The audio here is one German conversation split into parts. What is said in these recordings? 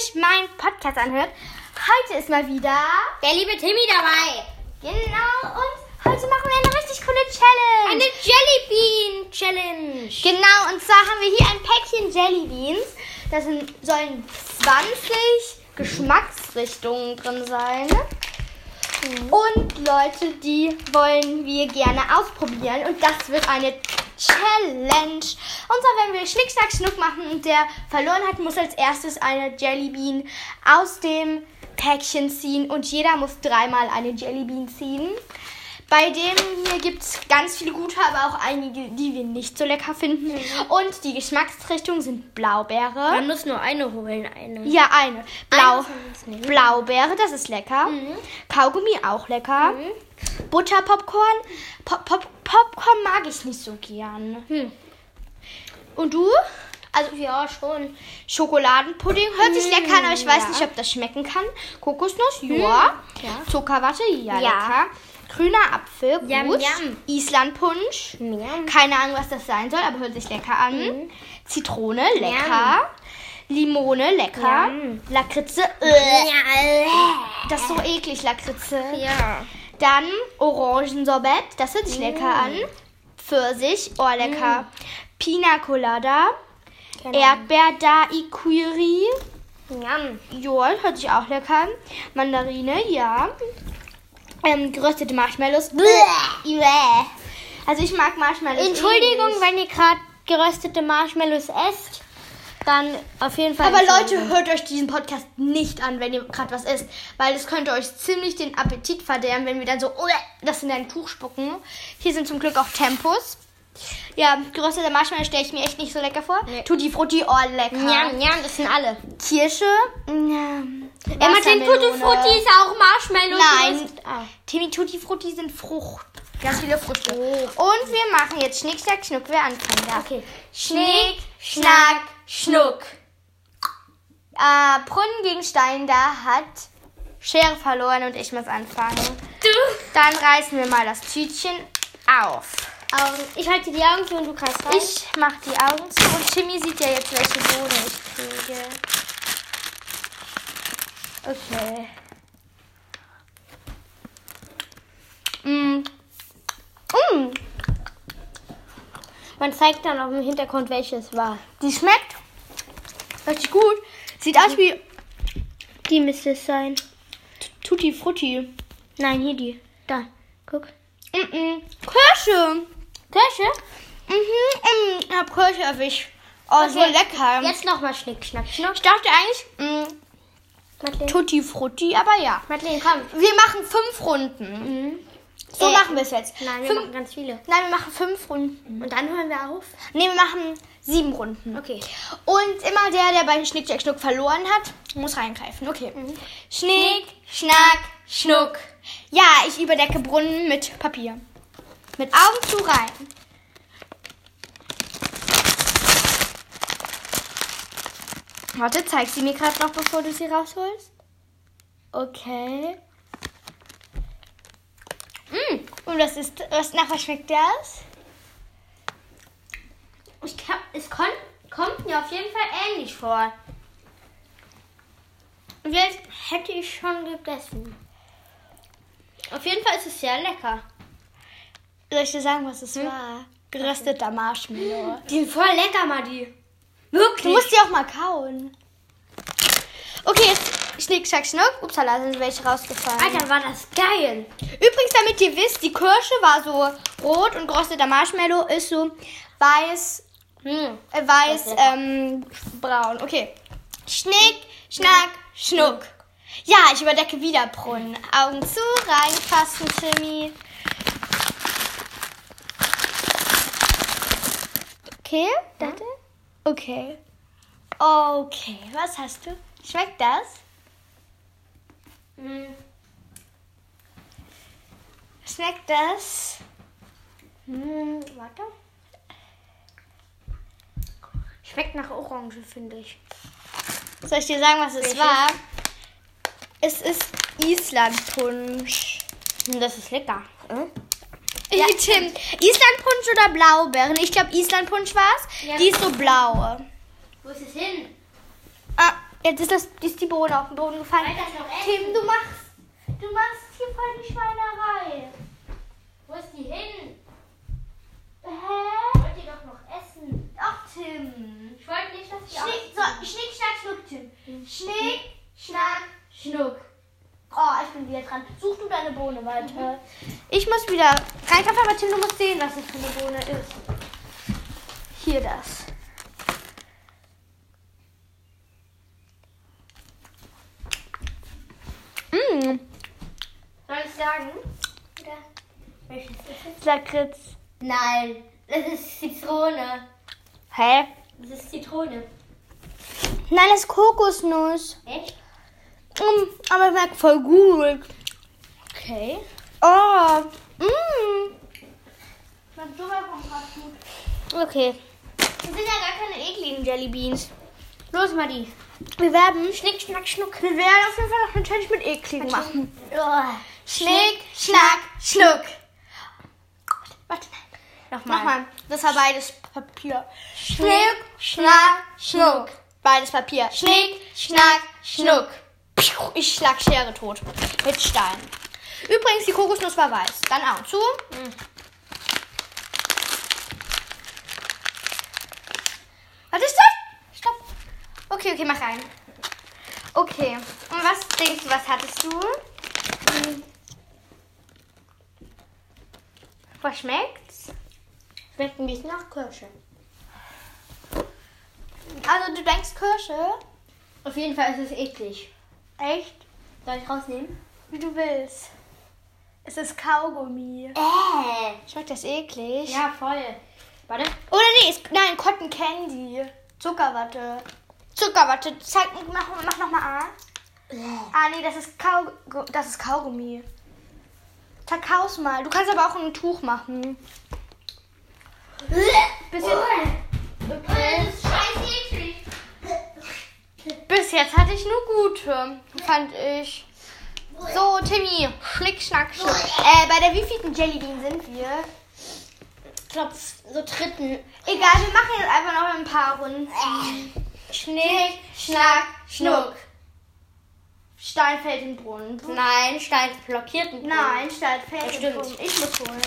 sich mein Podcast anhört. Heute ist mal wieder Der liebe Timmy dabei. genau und heute machen wir eine richtig coole Challenge. Eine Jellybean Challenge. genau und zwar haben wir hier ein Päckchen Jellybeans. Da sind, sollen 20 Geschmacksrichtungen drin sein. Und Leute, die wollen wir gerne ausprobieren. Und das wird eine Challenge. Und zwar werden wir Schnick, Schnack, Schnuck machen. Und der verloren hat, muss als erstes eine Jellybean aus dem Päckchen ziehen. Und jeder muss dreimal eine Jellybean ziehen. Bei dem hier gibt es ganz viele gute, aber auch einige, die wir nicht so lecker finden. Und die Geschmacksrichtungen sind Blaubeere. Man muss nur eine holen, eine. Ja, eine. Blau, Eine. Blaubeere, das ist lecker. Kaugummi auch lecker. Butterpopcorn. Pop, Pop, Popcorn mag ich nicht so gern. Hm. Und du? Also ja, schon. Schokoladenpudding hört sich lecker an, aber ich weiß ja. nicht, ob das schmecken kann. Kokosnuss, ja. Ja. Zuckerwatte, ja, Ja. lecker. Grüner Apfel, gut. Yum, yum. Islandpunsch. Miam. Keine Ahnung, was das sein soll, aber hört sich lecker an. Mhm. Zitrone, lecker. Limone, lecker. Yum. Lakritze, äh. Ja. Das ist so eklig, Lakritze. ja. Dann Orangensorbet, das hört sich Mm. lecker an. Pfirsich, oh lecker. Pina Colada. Genau. Erdbeer Daiquiri. Yum. Ja, hört sich auch lecker an. Mandarine, ja. Ähm, geröstete Marshmallows. Also ich mag Marshmallows. Entschuldigung, eh nicht. wenn ihr gerade geröstete Marshmallows esst, dann auf jeden Fall. Aber Leute, sagen. hört euch diesen Podcast nicht an, wenn ihr gerade was isst, weil es könnte euch ziemlich den Appetit verderben, wenn wir dann so "Uah", das in ein Tuch spucken. Hier sind zum Glück auch Tempos. Ja, geröstete Marshmallows stelle ich mir echt nicht so lecker vor. Nee. Tutti Frutti, oh lecker. Yum, yum, das sind alle. Kirsche. Ja. Ja, Martin, Tutti. Frutti ist auch Marshmallows. Nein. Ah. Timmy Tutti Frutti sind Frucht. Ganz viele Früchte. Oh. Und wir machen jetzt Schnick, Schnack, Schnuck. Wer anfangen darf. Okay. Schnick, Schnack, Schnuck. Äh, Brunnen gegen Stein, da hat Schere verloren und ich muss anfangen. Du. Dann reißen wir mal das Tütchen auf. Augen. Ich halte die Augen zu und du kannst rein. Ich mach die Augen zu und Timmy sieht ja jetzt, welche Bohne ich kriege. Okay. Mm. Mm. Man zeigt dann auf dem Hintergrund, welches war. Die schmeckt richtig gut. Sieht aus wie Die müsste es sein. Tutti Frutti. Nein, hier die. Da. Guck. Mm -mm. Kirsche. Kirsche? Mhm, mm, ich hab Kirsche erwischt. Oh, so lecker. Jetzt nochmal Schnick, Schnack, Schnuck. Ich dachte eigentlich mm, Madeleine. Tutti Frutti, aber ja. Madeleine, komm. Wir machen fünf Runden. So Äh, machen wir es jetzt. Nein, wir fünf, machen ganz viele. nein, wir machen fünf Runden. Und dann hören wir auf. Nee, wir machen sieben Runden. Okay. Und immer der, der bei Schnick, Schnack, Schnuck verloren hat, muss reingreifen. Okay. Schnick, Schnack, Schnuck. Ja, ich überdecke Brunnen mit Papier. Mit Augen zu rein. Warte, zeig sie mir gerade noch, bevor du sie rausholst. Okay. Und was ist, was, nach was schmeckt das? Ich kann, es kon, kommt mir auf jeden Fall ähnlich vor. Und jetzt hätte ich schon gegessen. Auf jeden Fall ist es sehr lecker. Soll ich dir sagen, was es war? Gerösteter Marshmallow. Die sind voll lecker, Madi. Wirklich? Du musst die auch mal kauen. Okay, jetzt Schnick, Schnack, Schnuck. Upsala, sind welche rausgefallen. Alter, war das geil. Übrigens, damit ihr wisst, die Kirsche war so rot und gerösteter Marshmallow ist so weiß, Hm. äh, weiß, ähm, braun. Okay. Schnick, Schnack, Schnuck. Ja, ich überdecke wieder Brunnen. Augen zu, reinfassen, Timmy. Okay, warte. Okay. Okay, was hast du? Schmeckt das? Hm. Schmeckt das? Hm, warte. Schmeckt nach Orange, finde ich. Soll ich dir sagen, was es war? Es ist Islandpunsch. Hm, Das ist lecker. Hm? Ja. Tim, Islandpunsch oder Blaubeeren? Ich glaube, Islandpunsch war es. Ja. Die ist so blau. Wo ist es hin? Jetzt ist, das, ist die Bohne auf den Boden gefallen. Tim, du machst, du machst hier voll die Schweinerei. Wo ist die hin? Hä? Wollt ihr doch noch essen? Ach, Tim. Ich wollte nicht, dass die Schnick, so, Schnick, Schnack, Schnuck, Tim. Schnick, Schnack, Schnuck. Oh, ich bin wieder dran. Such du deine Bohne weiter. Ich muss wieder reinkommen, aber Tim, du musst sehen, was das für eine Bohne ist. Hier das. Mmh, Soll ich sagen? Oder? Welches ist es? Lakritz. Nein, das ist Zitrone. Hä? Das ist Zitrone. Nein, das ist Kokosnuss. Echt? Mm, aber schmeckt voll gut. Okay. Oh. Mm. Okay. Das sind ja gar keine ekligen Jellybeans. Los, Madi. Wir werden, Schnick, schnack, schnuck. wir werden auf jeden Fall noch eine Challenge mit ekligen machen. Oh. Schnick, Schnack, Schnuck. Warte, Nochmal. nochmal. Das war beides Papier. Schnick, Schnack, Schnuck. Beides Papier. Schnick, Schnack, Schnuck. Ich schlag Schere tot. Mit Stein. Übrigens, die Kokosnuss war weiß. Dann Augen zu. Warte, stopp! Stopp. Okay, okay, mach rein. Okay. Und was denkst du, was hattest du? Hm. Was schmeckt's? Schmeckt ein bisschen nach Kirsche. Also, du denkst Kirsche? Auf jeden Fall ist es eklig. Echt? Soll ich rausnehmen? Wie du willst. Es ist Kaugummi. Äh. Schmeckt das eklig? Ja, voll. Warte. Oder nee, ist, nein, Cotton Candy. Zuckerwatte. Zuckerwatte. Zeig, mach, mach nochmal an. Ah, nee, das ist, Kau, das ist Kaugummi. Verkauf's mal. Du kannst aber auch ein Tuch machen. Bisschen, bis jetzt hatte ich nur gute, fand ich. So, Timmy, schnick, schnack, schnuck. Äh, bei der wievielten Jellybean sind wir? Ich glaube, so dritten. Egal, wir machen jetzt einfach noch ein paar Runden. Schnick, schnack, schnuck. Stein fällt in den Brunnen. Nein, Stein blockiert einen Nein, Stein fällt Das in den stimmt. Brunnen. Ich muss holen.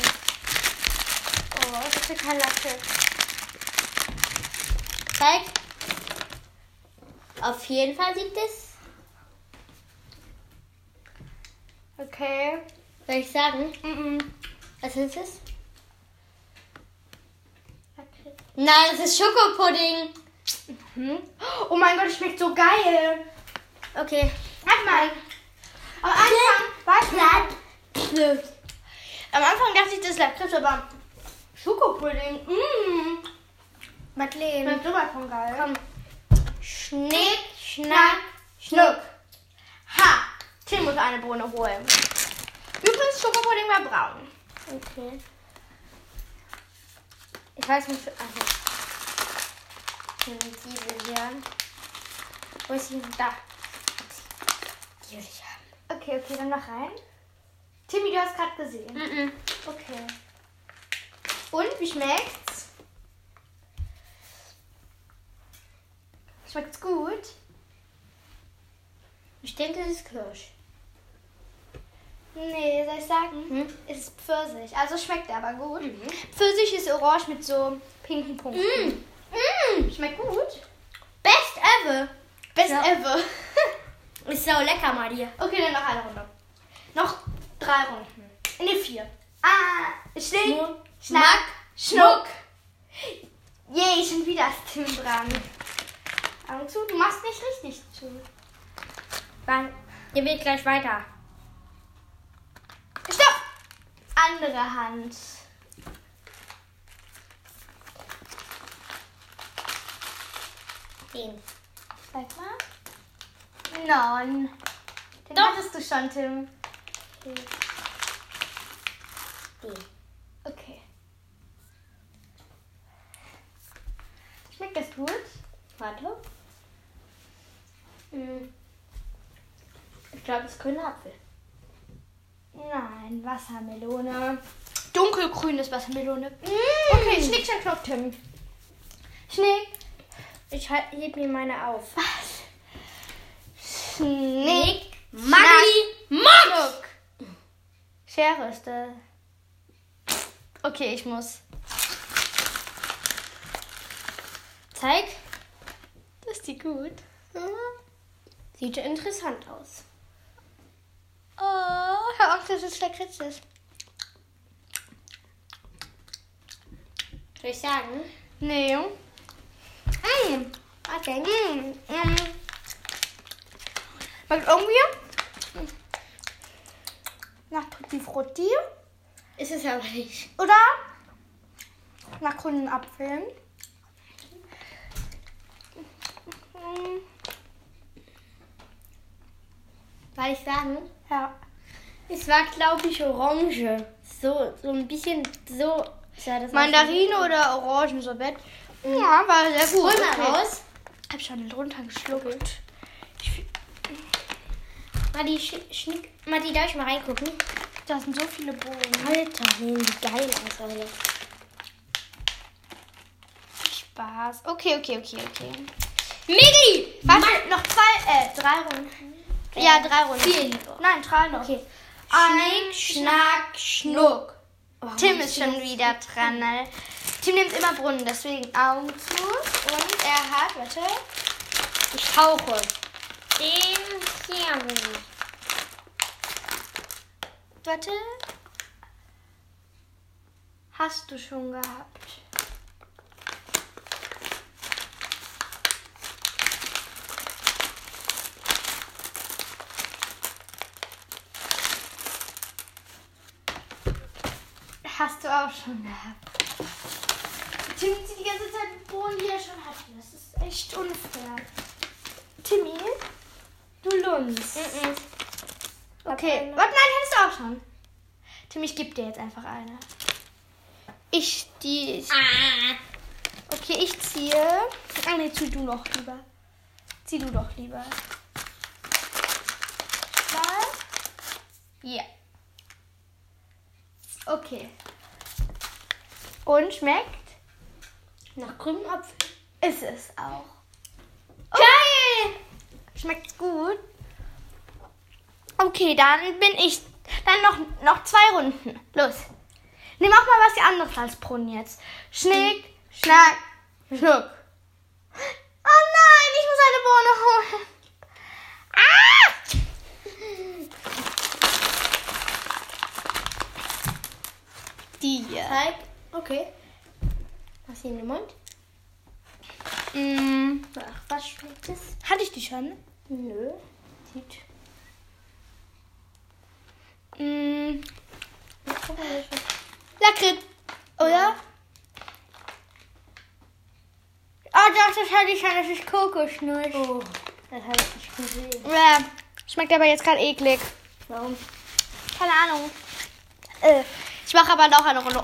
Oh, das ist kein Latte. Zeig. Auf jeden Fall sieht es. Okay. Soll ich sagen? Mhm. Was ist es? Nein, das ist Schokopudding. Hm? Oh mein Gott, das schmeckt so geil. Okay. Warte mal. Am Anfang, warte. Am Anfang dachte ich, das ist Lakritz, aber Schokopudding. Mmh. Madeleine. Schmeckt sowas von geil. Komm. Schnick, schnack, schnuck. Ha! Tim muss eine Bohne holen. Übrigens, Schokopudding war braun. Okay. Ich weiß nicht. Also. Diese hier. Wo ist sie? Da. Ich haben. Okay, okay, dann noch rein. Timmy, du hast gerade gesehen. Mhm. Okay. Und, wie schmeckt's? Schmeckt's gut? Ich denke, das ist Kirsch. Nee, soll ich sagen? Hm? Es ist Pfirsich. Also schmeckt aber gut. Pfirsich ist orange mit so pinken Punkten. Mm. Schmeckt gut. Best ever. Best Ja. ever. Ist so lecker, Maria. okay, dann noch eine Runde. Noch drei Runden. Ne, vier. Ah, Schnick, Schnack, Schnuck. Yay, schon wieder ist Tim dran. Augen zu, du machst nicht richtig zu. Dann, ihr geht gleich weiter. Stopp! Andere Hand. Den. Zeig mal. Nein. Den Doch. hattest du schon, Tim. Den. Okay. Schmeckt das gut? Warte. Hm. Ich glaube, es ist grüner Apfel. Nein, Wassermelone. Dunkelgrünes Wassermelone. Okay, Schnick, Schnack, Schnuck, Tim. Schnick. Ich halt- heb mir meine auf. Was? Schnick, Maggi, Mott. Schere ist das. Okay, ich muss. Zeig. Ist die gut? Sieht ja interessant aus. Oh, hör auf, dass es verkritzt ist. Soll ich sagen? Nee. Mm. Warte. Mm. Mm. Schmeckt irgendwie nach Tutti Frutti Ist es aber nicht. oder nach grünen Apfeln. Soll ich sagen? Ja. Es war, glaube ich, Orange. So, so ein bisschen so. aus. Mandarine oder Orangensorbett. Ja, war sehr gut. Hol mal Okay. raus. Hab schon drunter geschluckt. Ich, Madi, sch- schnick. Madi, darf ich mal reingucken? da sind so viele Bohnen. Alter, sehen die geil aus, Alter. Spaß. Okay, okay, okay, okay. Migi! Was? Noch zwei, äh, drei Runden. Ja, drei Runden. Vier. Nein, drei noch. Okay. Ein, Schnack, Schnuck. Oh, Tim ist schon wieder dran. Ne? Tim nimmt immer Brunnen, deswegen Augen zu. Und er hat, warte. Ich tauche. Den hier. Warte. Hast du schon gehabt? Hast du auch schon gehabt. Tim zieht die ganze Zeit Bohnen, die er schon hatte. Das ist echt unfair. Timmy, du Lunz. Okay, warte, nein, hättest du auch schon. Tim, ich gebe dir jetzt einfach eine. Ich, die, Ah. okay, ich ziehe. Ah, nee, zieh du noch lieber. Zieh du doch lieber. Mal. Ja. Okay. Und schmeckt? Nach grünem Apfel. Ist es auch. Geil! Schmeckt gut. Okay, dann bin ich. Dann noch, noch zwei Runden. Los. Nimm auch mal was anderes als Brunnen jetzt. Schnick, schnack, schnuck. Oh nein, ich muss eine Bohne holen. Ah! Die. Zeig. Okay. Was hier in den Mund? Mm, Ach, was schmeckt das? hatte ich die schon? Nö. Sieht. Mm. Lakrit, oder? Oh doch, das hatte ich schon, das ist Kokosnuss. Oh, das habe ich nicht gesehen. Ja, schmeckt aber jetzt gerade eklig. Warum? Keine Ahnung. Äh, ich mache aber noch eine Runde.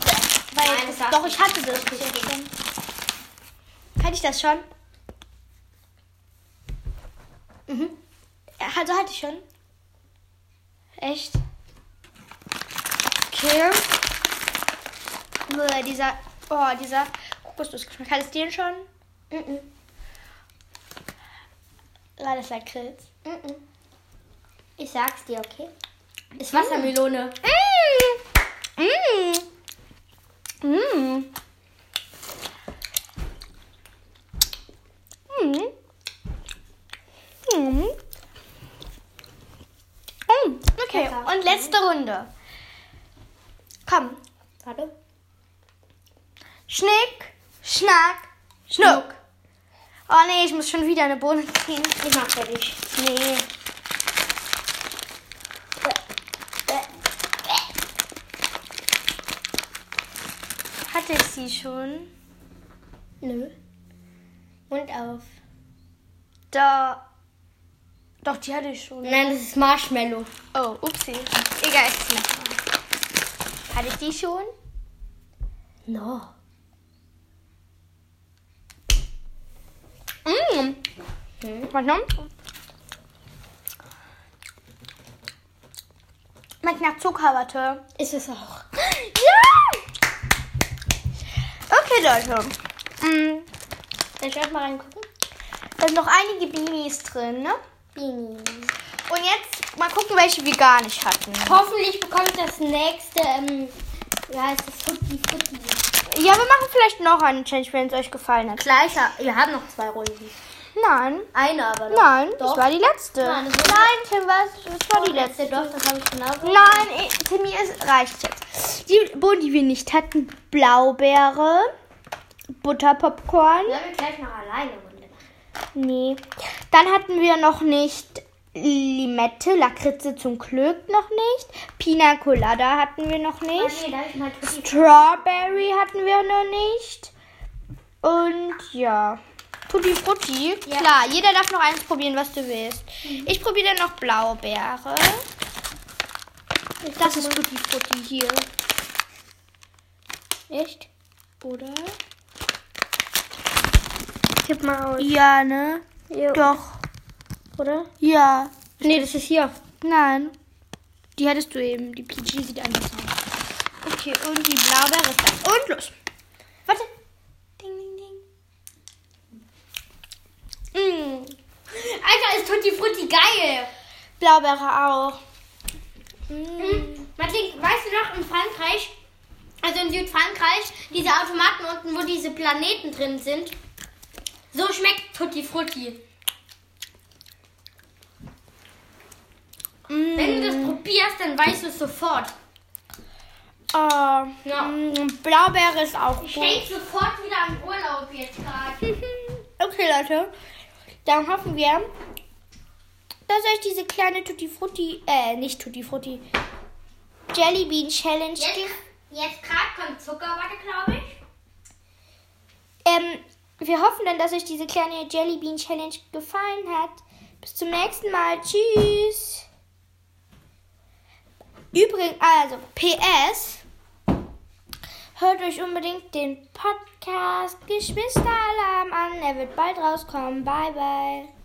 Weil Nein, das doch, ich hatte das jetzt schon. Hatte ich das schon? Mhm. Also hatte ich schon. Echt? Okay. Uah, dieser, oh, dieser Kokosnussgeschmack. Hattest du den schon? Mhm. War das Lakritz? Mhm. Ich sag's dir, okay? Ist Wassermelone. Mm. Mm. Mm. Mm. Mm. Mm. Okay, und letzte Runde. Komm. Warte. Schnick, Schnack, Schnuck. Oh nee, ich muss schon wieder eine Bohne ziehen. Ich mach fertig. Nee. Hatte ich sie schon? Nö. Mund auf. Da. Doch, die hatte ich schon. Nein, das ist Marshmallow. Oh, upsie. Egal, ich noch mal. Hatte ich die schon? No. Mm. Hm. Warte. Schmeckt nach Zuckerwatte. Ist es auch. Ja! Okay, Leute. Mm. Soll ich erst mal reingucken? Da sind noch einige Babys drin, ne? Beanies. Und jetzt mal gucken, welche wir gar nicht hatten. Hoffentlich bekomme ich das nächste, ähm, wie heißt das, Futti Futti. Ja, wir machen vielleicht noch einen Change, wenn es euch gefallen hat. Gleicher, wir haben noch zwei Runden. Nein, Eine aber noch. nein, Doch. das war die letzte. Nein, das war Nein Tim, was? Das war die letzte, doch, das habe ich genau Nein, ich- Timmy, es reicht jetzt. Die Bohnen, die wir nicht hatten, Blaubeere, Butterpopcorn. Sollen wir gleich noch alleine machen? Nee. Dann hatten wir noch nicht Limette, Lakritze zum Glück noch nicht. Pina Colada hatten wir noch Oh, nicht. nee, mal Tutti. Strawberry hatten wir noch nicht. Und ja. Tutti Frutti. Ja. Klar, jeder darf noch eins probieren, was du willst. Ich probiere dann noch Blaubeere. Das ist Tutti Frutti hier. Echt? Oder? Tipp mal aus. Ja, ne? Ja. Doch. Oder? Ja. Nee, das ist hier. Nein. Die hattest du eben. Die PG sieht anders aus. Okay, und die Blaubeere ist da. Und los. Warte. Ding, ding, ding. Mm. Alter, ist Tutti Frutti geil. Blaubeere auch. Mhm. Martin, weißt du noch in Frankreich, also in Südfrankreich, diese Automaten unten, wo diese Planeten drin sind? So schmeckt Tutti Frutti. Mm. Wenn du das probierst, dann weißt du es sofort. Oh, Ja. mm, Blaubeere ist auch Ich gut. denke sofort wieder an Urlaub jetzt gerade. Okay, Leute. Dann hoffen wir, dass euch diese kleine Tutti Frutti, äh, nicht Tutti Frutti, Jelly Bean Challenge Jetzt, jetzt gerade kommt Zuckerwatte, glaube ich. Ähm, wir hoffen dann, dass euch diese kleine Jelly Bean Challenge gefallen hat. Bis zum nächsten Mal. Tschüss. Übrigens, also, PS. Hört euch unbedingt den Podcast Geschwisteralarm an. Er wird bald rauskommen. Bye, bye.